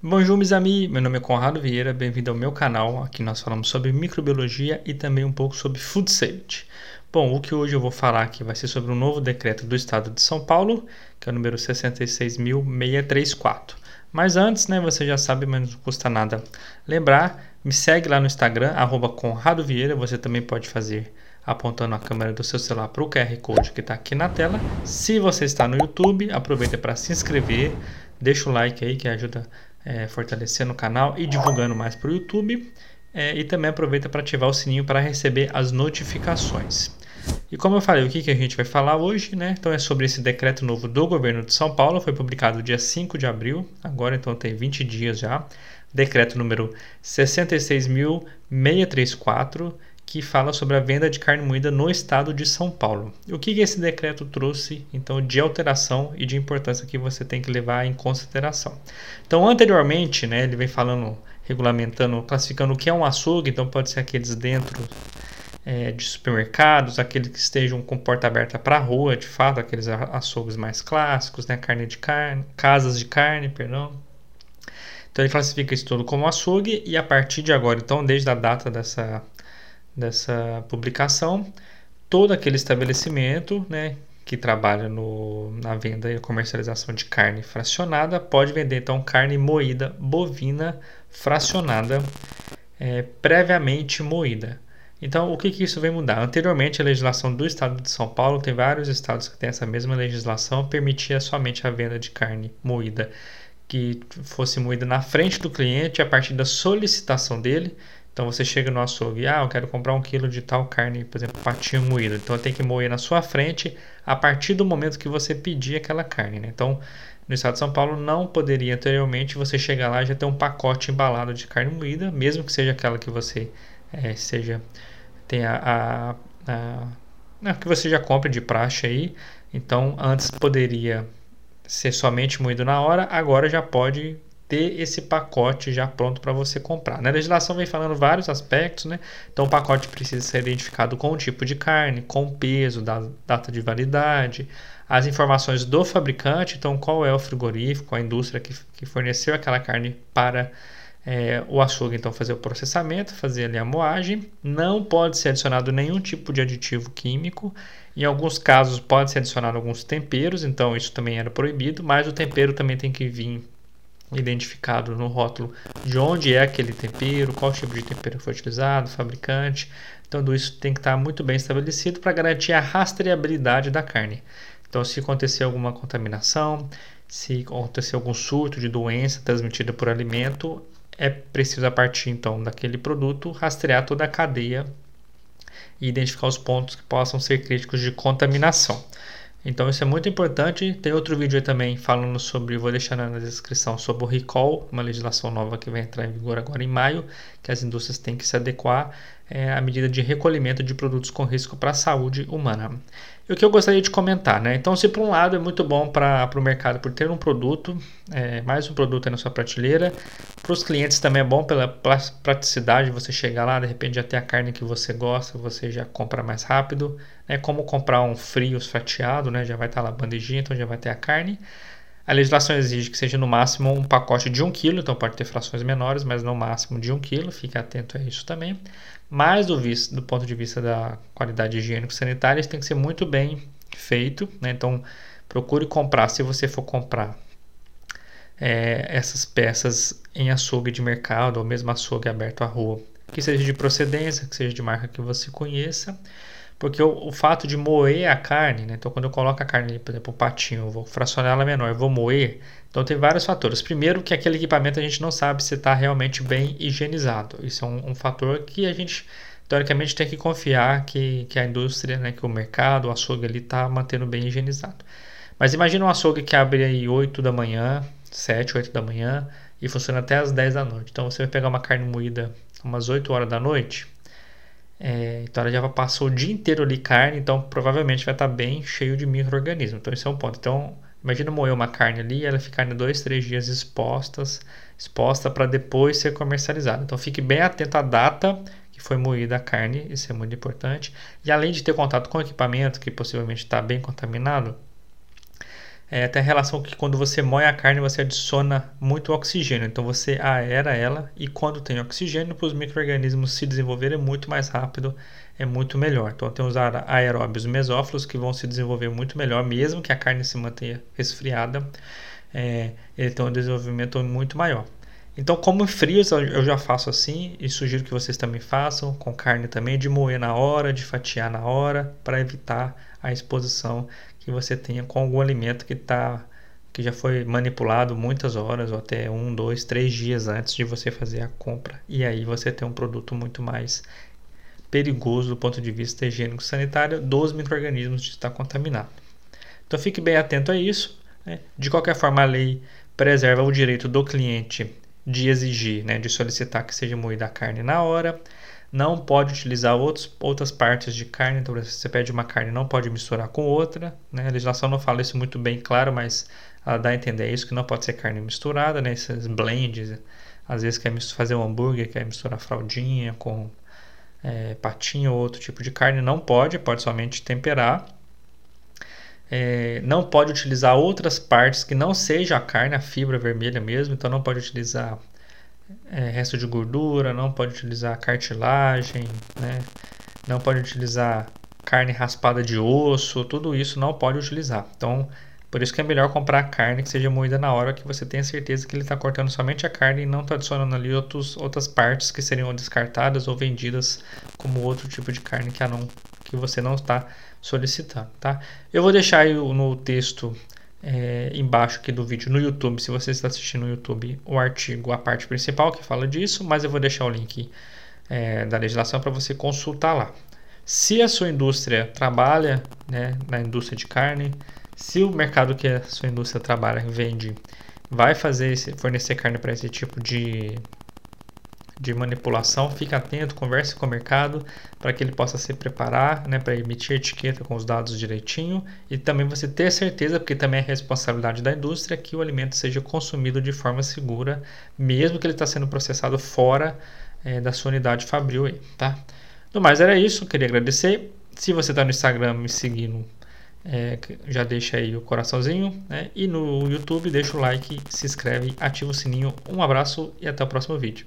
Bonjour, meus amis. Meu nome é Conrado Vieira. Bem-vindo ao meu canal. Aqui nós falamos sobre microbiologia e também um pouco sobre food safety. Bom, o que hoje eu vou falar aqui vai ser sobre um novo decreto do Estado de São Paulo, que é o número 66.634. Mas antes, né, você já sabe, mas não custa nada lembrar. Me segue lá no Instagram, arroba Conrado Vieira. Você também pode fazer apontando a câmera do seu celular para o QR Code que está aqui na tela. Se você está no YouTube, aproveita para se inscrever, deixa o like aí que ajuda é, fortalecendo o canal e divulgando mais para o YouTube. É, e também aproveita para ativar o sininho para receber as notificações. E como eu falei, o que, que a gente vai falar hoje, né? Então é sobre esse decreto novo do governo de São Paulo, foi publicado dia 5 de abril, agora então tem 20 dias já. Decreto número 66.634, que fala sobre a venda de carne moída no estado de São Paulo. O que, esse decreto trouxe, então, de alteração e de importância que você tem que levar em consideração? Então, anteriormente, né, ele vem falando, regulamentando, classificando o que é um açougue, então pode ser aqueles dentro é, de supermercados, aqueles que estejam com porta aberta para a rua, de fato, aqueles açougues mais clássicos, né, carne de carne, casas de carne, perdão. Então ele classifica isso tudo como açougue e a partir de agora, então desde a data dessa dessa publicação, todo aquele estabelecimento né, que trabalha no, na venda e comercialização de carne fracionada pode vender então carne moída bovina fracionada é, previamente moída. Então, o que, que isso vem mudar? Anteriormente, a legislação do estado de São Paulo, tem vários estados que têm essa mesma legislação, permitia somente a venda de carne moída que fosse moída na frente do cliente a partir da solicitação dele então você chega no açougue, ah, eu quero comprar um quilo de tal carne, por exemplo, patinho moído. Então tem que moer na sua frente a partir do momento que você pedir aquela carne. Né? Então no estado de São Paulo não poderia anteriormente você chegar lá e já ter um pacote embalado de carne moída, mesmo que seja aquela que você é, seja tenha a, a, a, que você já compre de praxe aí. Então antes poderia ser somente moído na hora, agora já pode ter esse pacote já pronto para você comprar. Na legislação vem falando vários aspectos, né? Então o pacote precisa ser identificado com o tipo de carne, com o peso, da data de validade, as informações do fabricante, então qual é o frigorífico, a indústria que, que forneceu aquela carne para é, o açougue, então fazer o processamento, fazer ali a moagem. Não pode ser adicionado nenhum tipo de aditivo químico. Em alguns casos pode ser adicionado alguns temperos, então isso também era proibido, mas o tempero também tem que vir identificado no rótulo de onde é aquele tempero, qual tipo de tempero foi utilizado, fabricante. Então, tudo isso tem que estar muito bem estabelecido para garantir a rastreabilidade da carne. Então, se acontecer alguma contaminação, se acontecer algum surto de doença transmitida por alimento, é preciso, a partir então daquele produto, rastrear toda a cadeia e identificar os pontos que possam ser críticos de contaminação. Então isso é muito importante. Tem outro vídeo aí também falando sobre, vou deixar na descrição, sobre o recall, uma legislação nova que vai entrar em vigor agora em maio, que as indústrias têm que se adequar é, à medida de recolhimento de produtos com risco para a saúde humana. E o que eu gostaria de comentar, né? Então, se por um lado é muito bom para o mercado por ter um produto, é, mais um produto na sua prateleira, para os clientes também é bom pela praticidade, você chegar lá, de repente já ter a carne que você gosta, você já compra mais rápido, né? como comprar um frios fatiado, né? Já vai estar tá lá a bandejinha, então já vai ter a carne. A legislação exige que seja no máximo um pacote de 1 kg, então pode ter frações menores, mas no máximo de 1 kg, fique atento a isso também. Mas do, visto, do ponto de vista da qualidade higiênico-sanitária, isso tem que ser muito bem feito. Né? Então procure comprar, se você for comprar é, essas peças em açougue de mercado ou mesmo açougue aberto à rua, que seja de procedência, que seja de marca que você conheça. Porque o, o, fato de moer a carne, né? então quando eu coloco a carne, por exemplo, o patinho, eu vou fracionar ela menor, vou moer, então tem vários fatores. Primeiro que aquele equipamento a gente não sabe se está realmente bem higienizado. Isso é um, um, fator que a gente, teoricamente, tem que confiar que, que a indústria, né, que o mercado, o açougue ali está mantendo bem higienizado. Mas imagina um açougue que abre aí 8 da manhã, 7, 8 da manhã e funciona até as 10 da noite. Então você vai pegar uma carne moída umas 8 horas da noite, é, então ela já passou o dia inteiro ali carne, então provavelmente vai estar bem cheio de micro-organismos. Então esse é um ponto. Então imagina moer uma carne ali ela ficar dois, três dias expostas, exposta para depois ser comercializada. Então fique bem atento à data que foi moída a carne, isso é muito importante. E além de ter contato com equipamento que possivelmente está bem contaminado, é, tem a relação que quando você moe a carne, você adiciona muito oxigênio. Então você aera ela e quando tem oxigênio, para os micro-organismos se desenvolverem muito mais rápido, é muito melhor. Então tem os aeróbios mesófilos que vão se desenvolver muito melhor, mesmo que a carne se mantenha resfriada, é, ele tem um desenvolvimento muito maior. Então, como frios, eu já faço assim e sugiro que vocês também façam, com carne também, de moer na hora, de fatiar na hora, para evitar a exposição que você tenha com algum alimento que tá, que já foi manipulado muitas horas ou até um, dois, três dias antes de você fazer a compra. E aí você tem um produto muito mais perigoso do ponto de vista higiênico sanitário dos micro-organismos de estar contaminado. Então fique bem atento a isso. Né? De qualquer forma, a lei preserva o direito do cliente de exigir, né, de solicitar que seja moída a carne na hora. Não pode utilizar outros, outras partes de carne, então se você pede uma carne, não pode misturar com outra. Né? A legislação não fala isso muito bem claro, mas ela dá a entender isso, que não pode ser carne misturada, né? esses blends. Às vezes quer fazer um hambúrguer, quer misturar fraldinha com é, patinho ou outro tipo de carne, não pode, pode somente temperar. É, não pode utilizar outras partes que não seja a carne, a fibra vermelha mesmo, então não pode utilizar é, resto de gordura, não pode utilizar cartilagem, né? não pode utilizar carne raspada de osso, tudo isso não pode utilizar. Então, por isso que é melhor comprar carne que seja moída na hora, que você tenha certeza que ele está cortando somente a carne e não está adicionando ali outros, outras partes que seriam descartadas ou vendidas como outro tipo de carne que, não, que você não está solicitando, tá? Eu vou deixar no texto é, embaixo aqui do vídeo no YouTube, se você está assistindo no YouTube, o artigo, a parte principal que fala disso, mas eu vou deixar o link é, da legislação para você consultar lá. Se a sua indústria trabalha né, na indústria de carne, se o mercado que a sua indústria trabalha vende vai fazer fornecer carne para esse tipo de de manipulação, fique atento, converse com o mercado para que ele possa se preparar, né, para emitir etiqueta com os dados direitinho e também você ter certeza, porque também é responsabilidade da indústria, que o alimento seja consumido de forma segura, mesmo que ele está sendo processado fora é, da sua unidade fabril aí, tá? No mais era isso, queria agradecer. Se você está no Instagram me seguindo, é, já deixa aí o coraçãozinho, né? E no YouTube deixa o like, se inscreve, ativa o sininho. Um abraço e até o próximo vídeo.